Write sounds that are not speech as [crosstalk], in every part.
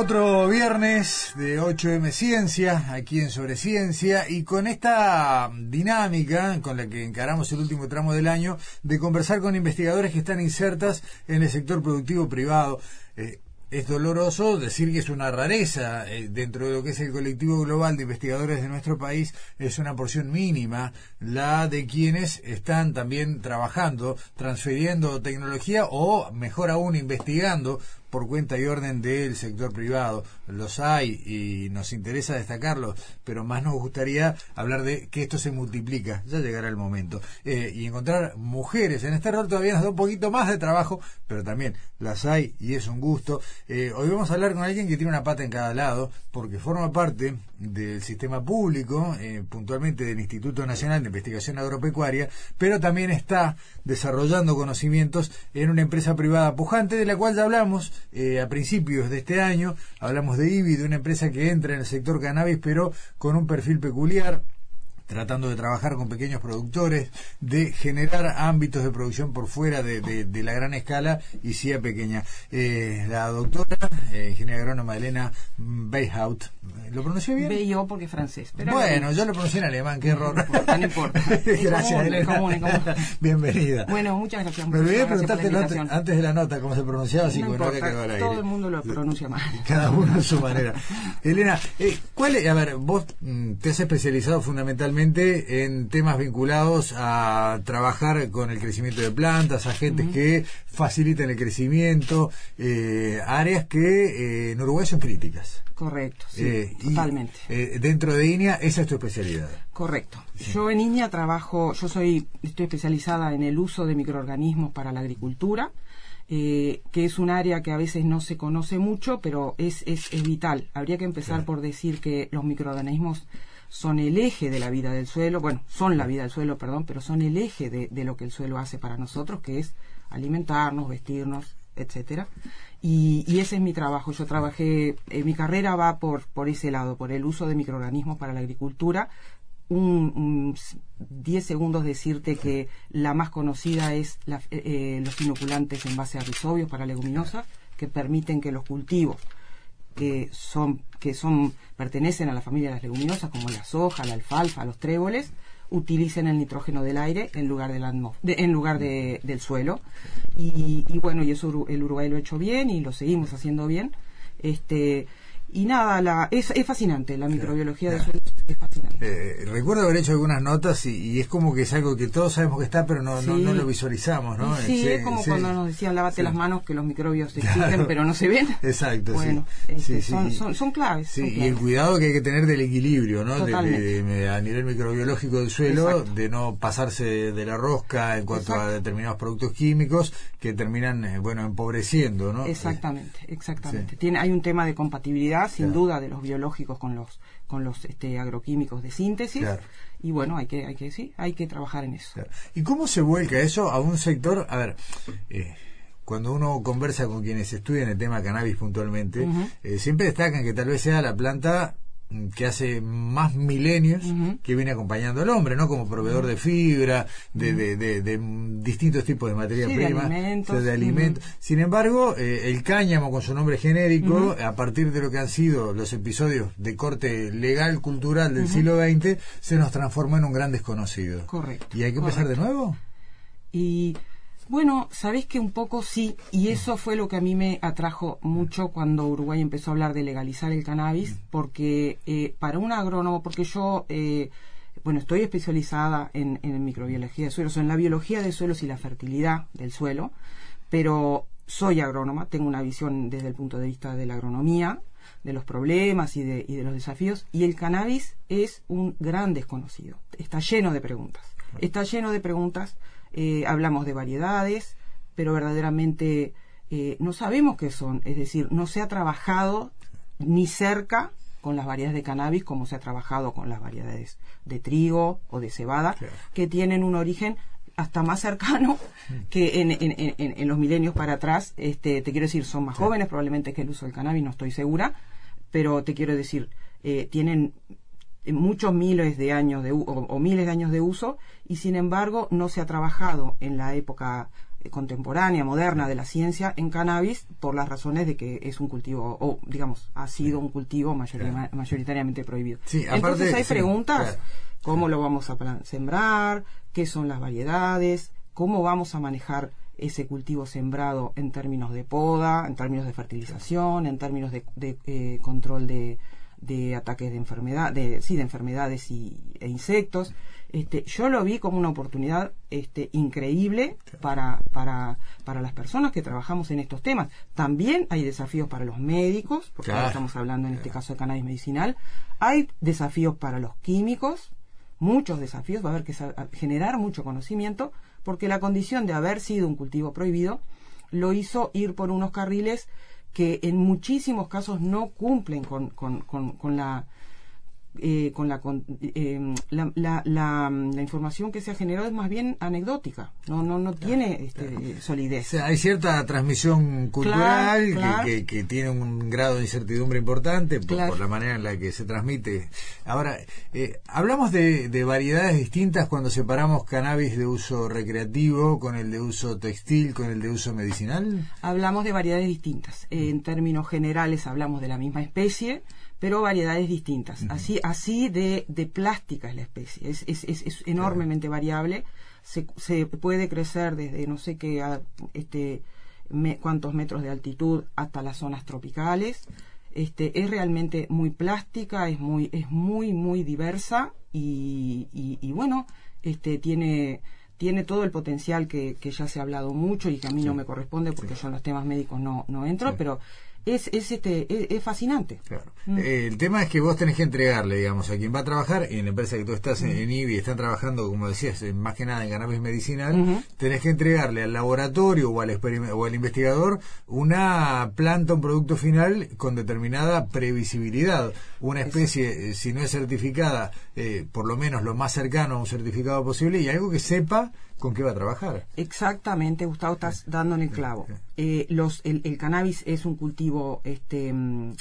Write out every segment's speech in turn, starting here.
Otro viernes de 8M Ciencia, aquí en Sobre Ciencia, y con esta dinámica con la que encaramos el último tramo del año, de conversar con investigadores que están insertas en el sector productivo privado. Eh, es doloroso decir que es una rareza eh, dentro de lo que es el colectivo global de investigadores de nuestro país, es una porción mínima la de quienes están también trabajando, transfiriendo tecnología o, mejor aún, investigando por cuenta y orden del sector privado. Los hay y nos interesa destacarlos, pero más nos gustaría hablar de que esto se multiplica. Ya llegará el momento. Eh, y encontrar mujeres en este rol todavía nos da un poquito más de trabajo, pero también las hay y es un gusto. Eh, hoy vamos a hablar con alguien que tiene una pata en cada lado, porque forma parte del sistema público, eh, puntualmente del Instituto Nacional de Investigación Agropecuaria, pero también está desarrollando conocimientos en una empresa privada pujante de la cual ya hablamos eh, a principios de este año. Hablamos de IBI, de una empresa que entra en el sector cannabis, pero con un perfil peculiar tratando de trabajar con pequeños productores, de generar ámbitos de producción por fuera de, de, la gran escala y sí a pequeña. Eh, la doctora, eh, ingeniera agrónoma Elena Beyhout, ¿lo pronuncié bien? Beyo porque es francés. bueno, yo lo pronuncié en alemán, qué error. No importa. [laughs] gracias, Elena. [laughs] Bienvenida. Bueno, muchas gracias. Me olvidé preguntarte antes de la nota cómo se pronunciaba, así no importa, que Todo el mundo lo pronuncia mal. [laughs] Cada uno a su manera. Elena, eh, ¿cuál es, a ver, vos mm, te has especializado fundamentalmente en temas vinculados a trabajar con el crecimiento de plantas, agentes que faciliten el crecimiento, eh, áreas que eh, en Uruguay son críticas. Correcto, sí, eh, totalmente. dentro de INEA, esa es tu especialidad. Correcto. Yo en INEA trabajo, yo soy, estoy especializada en el uso de microorganismos para la agricultura. que es un área que a veces no se conoce mucho, pero es, es, vital. Habría que empezar por decir que los microorganismos son el eje de la vida del suelo, bueno, son la vida del suelo, perdón, pero son el eje de, de lo que el suelo hace para nosotros, que es alimentarnos, vestirnos, etcétera. Y, y, ese es mi trabajo. Yo trabajé, eh, mi carrera va por, por ese lado, por el uso de microorganismos para la agricultura. Un, 10 segundos decirte que la más conocida es la, eh, eh, los inoculantes en base a rizobios para leguminosas, que permiten que los cultivos que son que son pertenecen a la familia de las leguminosas como la soja, la alfalfa, los tréboles, utilicen el nitrógeno del aire en lugar del en lugar del suelo y, y, bueno y eso el Uruguay lo ha hecho bien y lo seguimos haciendo bien este y nada, la, es, es fascinante, la microbiología de suelo es fascinante. Eh, recuerdo haber hecho algunas notas y, es como que es algo que todos sabemos que está, pero no, no, lo visualizamos, ¿no? Sí, es como cuando nos decían lávate las manos, que los microbios [laughs] existen, pero no se ven. Exacto, bueno, este, son, son, son, claves. y el cuidado que hay que tener del equilibrio, ¿no? De, a nivel microbiológico del suelo, de no pasarse de la rosca en cuanto a determinados productos químicos que terminan, eh, bueno, empobreciendo, ¿no? Exactamente, exactamente. Tiene, hay un tema de compatibilidad sin duda, de los biológicos con los con los este, agroquímicos de síntesis. Y bueno, hay que, hay que sí, hay que trabajar en eso. ¿Y cómo se vuelca eso a un sector? A ver, eh, cuando uno conversa con quienes estudian el tema cannabis puntualmente, eh, siempre destacan que tal vez sea la planta que hace más milenios que viene acompañando al hombre, ¿no? Como proveedor de fibra, de, de, distintos tipos de materia prima, de alimentos. Sin embargo, eh, el cáñamo con su nombre genérico, a partir de lo que han sido los episodios de corte legal, cultural del siglo XX, se nos transformó en un gran desconocido. Correcto. ¿Y hay que empezar de nuevo? Y bueno, sabéis que un poco sí, y eso fue lo que a mí me atrajo mucho cuando Uruguay empezó a hablar de legalizar el cannabis, porque eh, para un agrónomo, porque yo, eh, bueno, estoy especializada en, en microbiología de suelos, en la biología de suelos y la fertilidad del suelo, pero soy agrónoma, tengo una visión desde el punto de vista de la agronomía, de los problemas y de, y de los desafíos, y el cannabis es un gran desconocido, está lleno de preguntas, está lleno de preguntas eh, hablamos de variedades, pero verdaderamente eh, no sabemos qué son, es decir, no se ha trabajado ni cerca con las variedades de cannabis como se ha trabajado con las variedades de trigo o de cebada, que tienen un origen hasta más cercano mm. que en, en, en, los milenios para atrás. Este, te quiero decir, son más jóvenes probablemente que el uso del cannabis, no estoy segura, pero te quiero decir, eh, tienen muchos miles de años de, o, miles de años de uso y sin embargo no se ha trabajado en la época eh, contemporánea, moderna de la ciencia en cannabis por las razones de que es un cultivo, o digamos, ha sido un cultivo mayoritariamente prohibido. Entonces hay preguntas, ¿cómo lo vamos a sembrar? ¿Qué son las variedades? ¿Cómo vamos a manejar ese cultivo sembrado en términos de poda, en términos de fertilización, en términos de, eh, control de, de, ataques de enfermedad, de, sí, de enfermedades y, e insectos. Este, yo lo vi como una oportunidad este, increíble para, para, para las personas que trabajamos en estos temas. También hay desafíos para los médicos, porque estamos hablando en este caso de cannabis medicinal. Hay desafíos para los químicos, muchos desafíos, va a haber que generar mucho conocimiento, porque la condición de haber sido un cultivo prohibido lo hizo ir por unos carriles que en muchísimos casos no cumplen con, con, con la eh, con eh, la, la, la, la, información que se ha generado es más bien anecdótica, no no no tiene este, solidez. hay cierta transmisión cultural Que, que, tiene un grado de incertidumbre importante por, la manera en la que se transmite. Ahora, eh, hablamos de, de, variedades distintas cuando separamos cannabis de uso recreativo con el de uso textil, con el de uso medicinal. Hablamos de variedades distintas. en términos generales hablamos de la misma especie pero variedades distintas. Así, así de, de plástica es la especie, es, es, es, enormemente variable, se, se, puede crecer desde no sé qué, este, cuántos metros de altitud hasta las zonas tropicales. Este, es realmente muy plástica, es muy, es muy, muy diversa y, y, bueno, este, tiene, tiene todo el potencial que, que, ya se ha hablado mucho y que a mí no me corresponde porque yo en los temas médicos no, no entro, pero es, es, este, es, fascinante. Mm. Eh, el tema es que vos tenés que entregarle, digamos, a quien va a trabajar, y en la empresa que tú estás en, IBI están trabajando, como decías, más que nada en cannabis medicinal, tenés que entregarle al laboratorio o al, o al investigador una planta, un producto final con determinada previsibilidad. Una especie, eh, si no es certificada, eh, por lo menos lo más cercano a un certificado posible, y algo que sepa con qué va a trabajar. Exactamente, Gustavo, estás dando en el clavo. Eh, los, el, cannabis es un cultivo este, mm,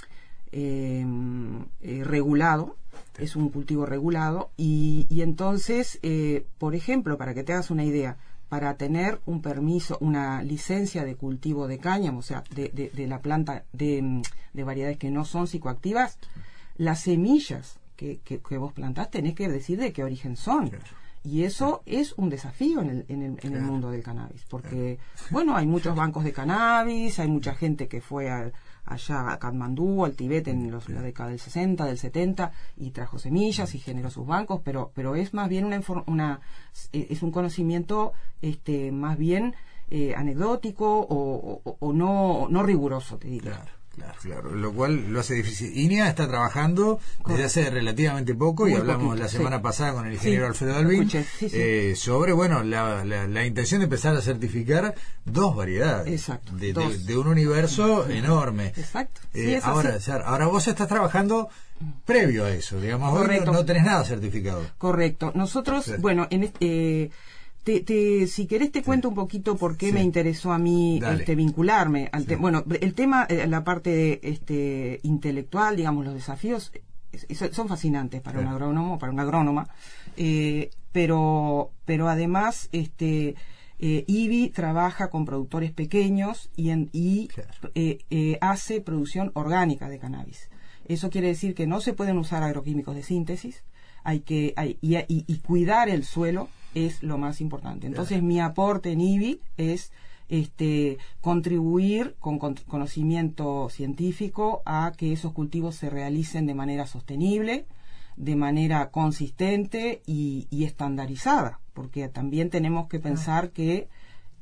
em, eh, regulado, es un cultivo regulado, y, y entonces, eh, por ejemplo, para que te hagas una idea, para tener un permiso, una licencia de cultivo de cáñamo, o sea, de, la planta de, mm, de, variedades que no son psicoactivas, las semillas que, que, vos plantás tenés que decir de qué origen son. Y eso es un desafío en el, en el, en el mundo del cannabis, porque, [laughs] bueno, hay muchos bancos de cannabis, hay mucha gente que fue allá a Katmandú, al Tibet en los, la década del 60, del 70, y trajo semillas y generó sus bancos, pero, pero es más bien una, una es un conocimiento este, más bien eh, anecdótico o, o, no, no riguroso, te diría. Claro, claro, lo cual lo hace difícil. INEA está trabajando desde hace relativamente poco y hablamos la semana pasada con el ingeniero Alfredo Alvin eh, sobre bueno la, la, intención de empezar a certificar dos variedades de, un universo enorme. Exacto. Eh, ahora, ahora vos estás trabajando previo a eso, digamos, Correcto. no, tenés nada certificado. Correcto. Nosotros, bueno, en este, eh, te, si querés te cuento un poquito por qué me interesó a mí este, vincularme al bueno el tema eh, la parte este intelectual digamos los desafíos son fascinantes para un agrónomo para un agrónoma eh, pero pero además este eh, IBI trabaja con productores pequeños y, en, y eh, hace producción orgánica de cannabis. Eso quiere decir que no se pueden usar agroquímicos de síntesis, hay que hay, y, y, cuidar el suelo es lo más importante. Entonces, mi aporte en IBI es este, contribuir con, conocimiento científico a que esos cultivos se realicen de manera sostenible, de manera consistente y, y estandarizada, porque también tenemos que pensar que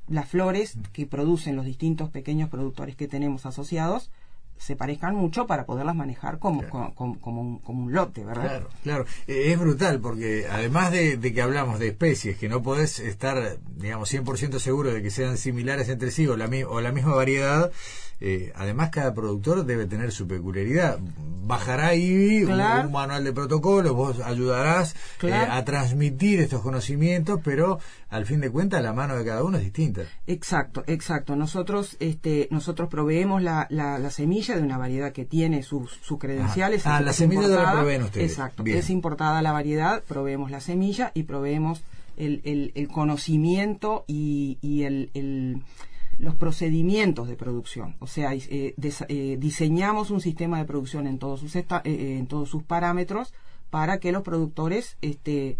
las flores que producen los distintos pequeños productores que tenemos asociados se parezcan mucho para poderlas manejar como, como, un, como un lote, ¿verdad? Claro, claro. Eh, es brutal porque además de, que hablamos de especies que no podés estar, digamos, 100% seguro de que sean similares entre sí o la, o la misma variedad, eh, además cada productor debe tener su peculiaridad. Bajará ahí un, manual de protocolos, vos ayudarás eh, a transmitir estos conocimientos, pero al fin de cuentas la mano de cada uno es distinta. Exacto, exacto. Nosotros, este, nosotros proveemos la, la, semilla de una variedad que tiene sus, credenciales. Ah, la semilla de la proveen ustedes. Exacto. Es importada la variedad, proveemos la semilla y proveemos el, el, conocimiento y, y el, los procedimientos de producción. O sea, eh, eh, diseñamos un sistema de producción en todos sus, en todos sus parámetros para que los productores este,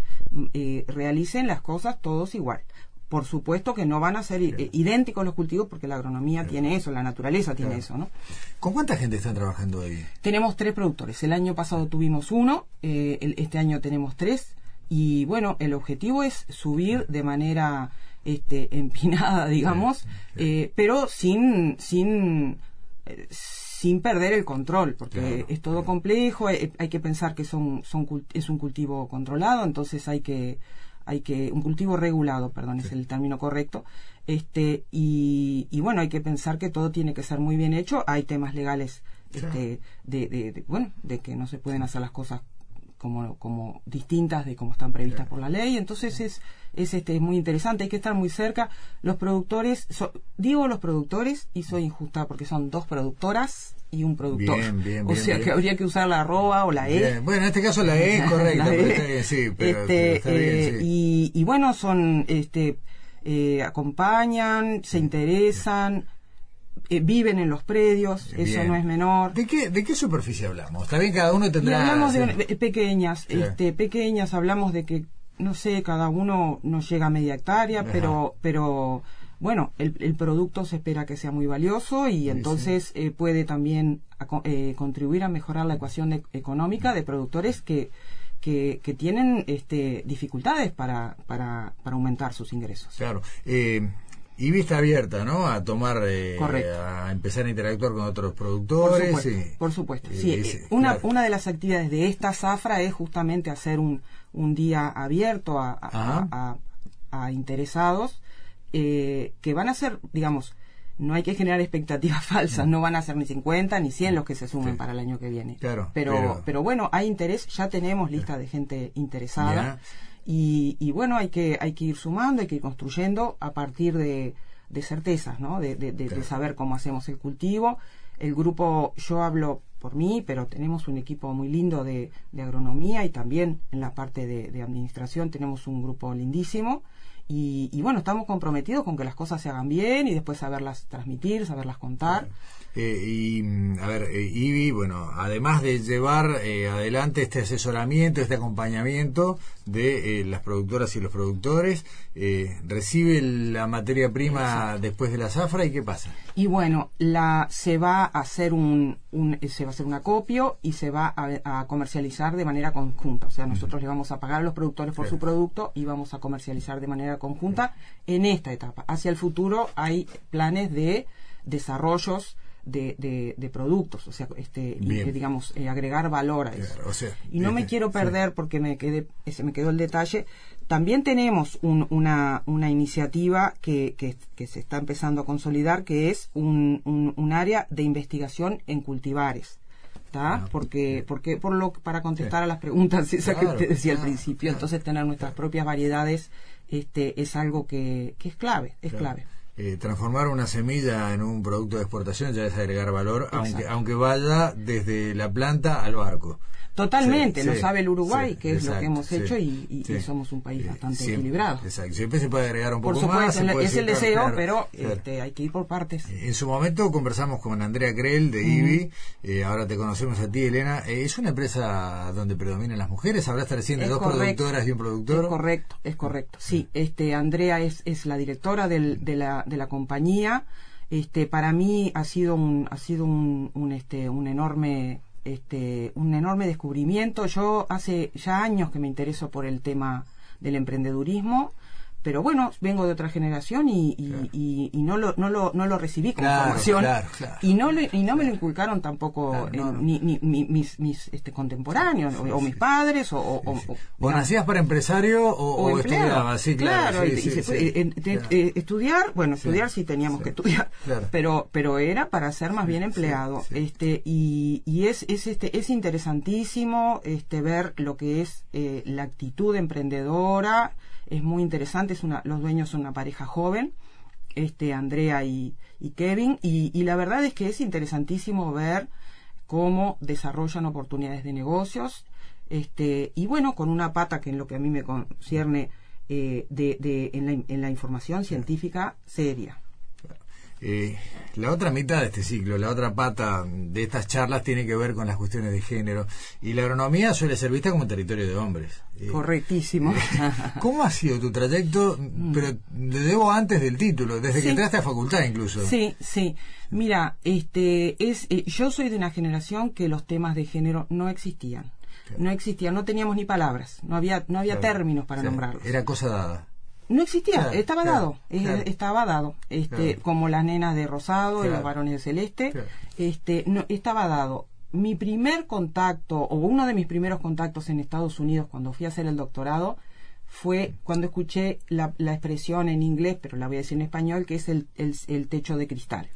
realicen las cosas todos igual por supuesto que no van a ser idénticos los cultivos porque la agronomía tiene eso, la naturaleza tiene eso, ¿no? ¿Con cuánta gente están trabajando ahí? Tenemos tres productores. El año pasado tuvimos uno, eh, este año tenemos tres y bueno, el objetivo es subir de manera este, [laughs] empinada, digamos, eh, pero sin sin eh, sin perder el control, porque es todo complejo, hay, hay, que pensar que son, son es un cultivo controlado, entonces hay que hay que un cultivo regulado, perdón, es el término correcto. Este y, y, bueno, hay que pensar que todo tiene que ser muy bien hecho. Hay temas legales este, de, de, bueno, de que no se pueden hacer las cosas como, como distintas de como están previstas por la ley. Entonces es, es este muy interesante, hay que estar muy cerca. Los productores, digo los productores y soy injusta porque son dos productoras y un productor. o sea que habría que usar la arroba o la E. Bueno, en este caso la E es [laughs] correcta, e. sí, pero, este, eh, y, y, bueno, son, este, eh, acompañan, se interesan, eh, viven en los predios, eso no es menor. ¿De qué, ¿De qué superficie hablamos? Está bien, cada uno tendrá... hablamos de pequeñas, este, pequeñas, hablamos de que, no sé, cada uno no llega a media hectárea, pero, pero bueno, el, el, producto se espera que sea muy valioso y entonces eh, puede también eh, contribuir a mejorar la ecuación económica de productores que, que, tienen este, dificultades para, para, para, aumentar sus ingresos. Claro. Eh, y vista abierta, ¿no? A tomar, eh, a empezar a interactuar con otros productores. Por supuesto, por supuesto. sí, una, una de las actividades de esta zafra es justamente hacer un, un día abierto a, a, a interesados eh, que van a ser, digamos, no hay que generar expectativas [laughs] falsas, no van a ser ni 50 ni 100 los que se sumen para el año que viene. Claro, pero, pero, bueno, hay interés, ya tenemos lista de gente interesada y, y, bueno, hay que, hay que ir sumando, hay que ir construyendo a partir de, de certezas, ¿no? De, de, saber cómo hacemos el cultivo. El grupo, yo hablo por mí, pero tenemos un equipo muy lindo de, de agronomía y también en la parte de, administración tenemos un grupo lindísimo y, bueno, estamos comprometidos con que las cosas se hagan bien y después saberlas transmitir, saberlas contar. Eh, y mm, a ver, eh, Ivy, bueno, además de llevar eh, adelante este asesoramiento, este acompañamiento de las productoras y los productores, recibe la materia prima después de la zafra y qué pasa. Y bueno, la se va a hacer un, se va a hacer un acopio y se va a, comercializar de manera conjunta. O sea, nosotros le vamos a pagar a los productores por su producto y vamos a comercializar de manera conjunta en esta etapa. Hacia el futuro hay planes de desarrollos de, de, productos, o sea, este, digamos, eh, agregar valor a eso. y no me quiero perder porque me quedé, se me quedó el detalle. También tenemos una, una iniciativa que, que, se está empezando a consolidar, que es un, un, área de investigación en cultivares. Ah, porque, porque por lo, para contestar a las preguntas esa que te decía al principio, entonces tener nuestras propias variedades este, es algo que, que es clave, es clave. Eh, transformar una semilla en un producto de exportación ya es agregar valor, aunque, aunque vaya desde la planta al barco. Totalmente, lo sabe el Uruguay, que es lo que hemos hecho y, somos un país bastante equilibrado. Exacto, siempre se puede agregar un poco por más. Supuesto, es el deseo, pero este, hay que ir por partes. En su momento conversamos con Andrea Krell de IBI, eh, ahora te conocemos a ti, Elena. Eh, ¿Es una empresa donde predominan las mujeres? ¿Hablaste recién de dos productoras y un productor? Es correcto, es correcto. Sí, este Andrea es, es la directora del, de, la, de la compañía. Este, para mí ha sido un, ha sido un, un, este, un enorme este, un enorme descubrimiento. Yo hace ya años que me intereso por el tema del emprendedurismo pero bueno, vengo de otra generación y, y, y, no, lo, no, lo, no lo recibí como formación. y, no y no me lo inculcaron tampoco ni, ni, mis, mis este, contemporáneos, o, mis padres, o... O, o nacías para empresario o, estudiabas, sí, claro. estudiar, bueno, estudiar sí teníamos que estudiar, pero pero era para ser más bien empleado. este Y, y es, es, este, es interesantísimo este ver lo que es eh, la actitud emprendedora, es muy interesante, es una, los dueños son una pareja joven, este Andrea y, y Kevin, y, la verdad es que es interesantísimo ver cómo desarrollan oportunidades de negocios, este, y bueno, con una pata que en lo que a mí me concierne eh, de, de en, la, en la información científica seria. Eh, la otra mitad de este ciclo, la otra pata de estas charlas tiene que ver con las cuestiones de género. Y la agronomía suele ser vista como territorio de hombres. Eh, Correctísimo. Eh, ¿Cómo ha sido tu trayecto? Mm. Pero le debo antes del título, desde que entraste a facultad incluso. Sí, sí. Mira, este, es, yo soy de una generación que los temas de género no existían. No existían, no teníamos ni palabras, no había, no había términos para nombrarlos. Era cosa dada. No existía, estaba dado, estaba dado, este, como las nenas de rosado y los varones de celeste, este, no, estaba dado. Mi primer contacto, o uno de mis primeros contactos en Estados Unidos cuando fui a hacer el doctorado, fue cuando escuché la, expresión en inglés, pero la voy a decir en español, que es el, el, techo de cristal.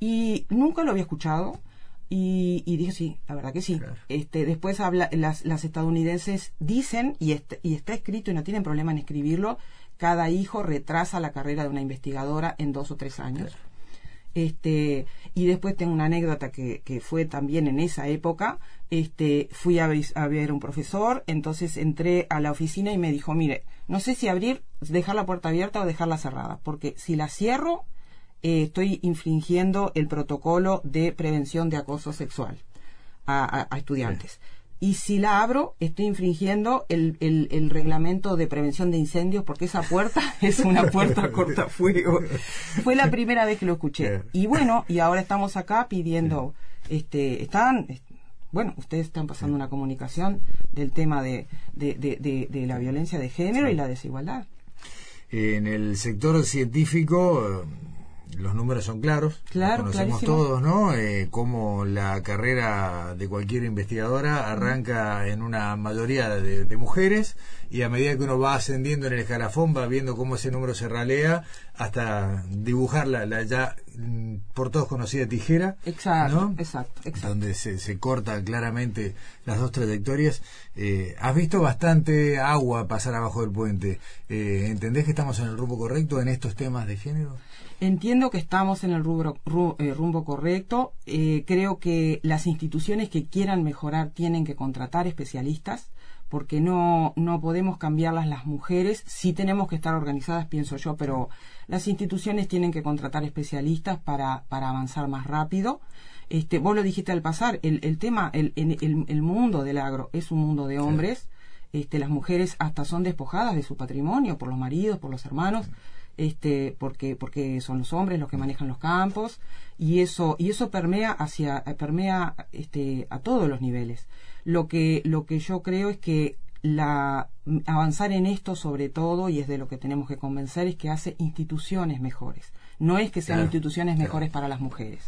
Y nunca lo había escuchado, y, y, dije sí, la verdad que sí. Este, después habla, las, las estadounidenses dicen, y, y está escrito y no tienen problema en escribirlo, cada hijo retrasa la carrera de una investigadora en dos o tres años. Este, y después tengo una anécdota que, que fue también en esa época. Este, fui a, a, ver un profesor, entonces entré a la oficina y me dijo, mire, no sé si abrir, dejar la puerta abierta o dejarla cerrada, porque si la cierro, eh, estoy infringiendo el protocolo de prevención de acoso sexual a, a, estudiantes y si la abro estoy infringiendo el, el, reglamento de prevención de incendios porque esa puerta [laughs] es una puerta cortafuego. Fue la primera vez que lo escuché. Y bueno, y ahora estamos acá pidiendo, este, están, bueno, ustedes están pasando una comunicación del tema de, de, de, de la violencia de género y la desigualdad. En el sector científico los números son claros, claro, conocemos todos, ¿no? Eh, como la carrera de cualquier investigadora arranca en una mayoría de, mujeres y a medida que uno va ascendiendo en el escalafón va viendo cómo ese número se ralea hasta dibujar la, ya mm, por todos conocida tijera, exacto, exacto, exacto, donde se, se corta claramente las dos trayectorias. Eh, has visto bastante agua pasar abajo del puente. Eh, ¿Entendés que estamos en el rumbo correcto en estos temas de género? Entiendo que estamos en el rubro, eh, rumbo correcto. Eh, creo que las instituciones que quieran mejorar tienen que contratar especialistas porque no, no podemos cambiarlas las mujeres. Sí tenemos que estar organizadas, pienso yo, pero las instituciones tienen que contratar especialistas para, para avanzar más rápido. Este, vos lo dijiste al pasar, el, el tema, el, el, el mundo del agro es un mundo de hombres. Este, las mujeres hasta son despojadas de su patrimonio por los maridos, por los hermanos este porque porque son los hombres los que manejan los campos y eso y eso permea hacia permea este a todos los niveles. Lo que lo que yo creo es que la avanzar en esto sobre todo y es de lo que tenemos que convencer es que hace instituciones mejores. No es que sean instituciones mejores para las mujeres.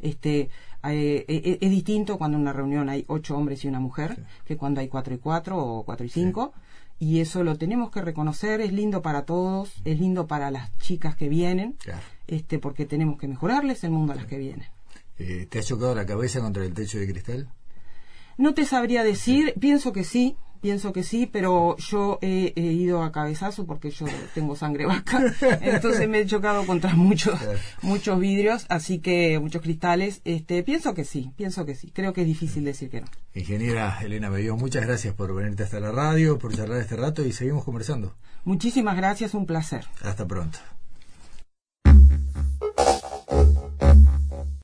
Este eh, eh, es, distinto cuando en una reunión hay ocho hombres y una mujer que cuando hay cuatro y cuatro o cuatro y cinco y eso lo tenemos que reconocer, es lindo para todos, es lindo para las chicas que vienen, este porque tenemos que mejorarles el mundo a las que vienen. Eh, ¿Te has chocado la cabeza contra el techo de cristal? No te sabría decir, pienso que sí, Pienso que sí, pero yo he, ido a cabezazo porque yo tengo sangre vaca, [laughs] entonces me he chocado contra muchos muchos vidrios, así que muchos cristales. Este, pienso que sí, pienso que sí. Creo que es difícil decir que no. Ingeniera Elena Bello, muchas gracias por venirte hasta la radio, por charlar este rato y seguimos conversando. Muchísimas gracias, un placer. Hasta pronto.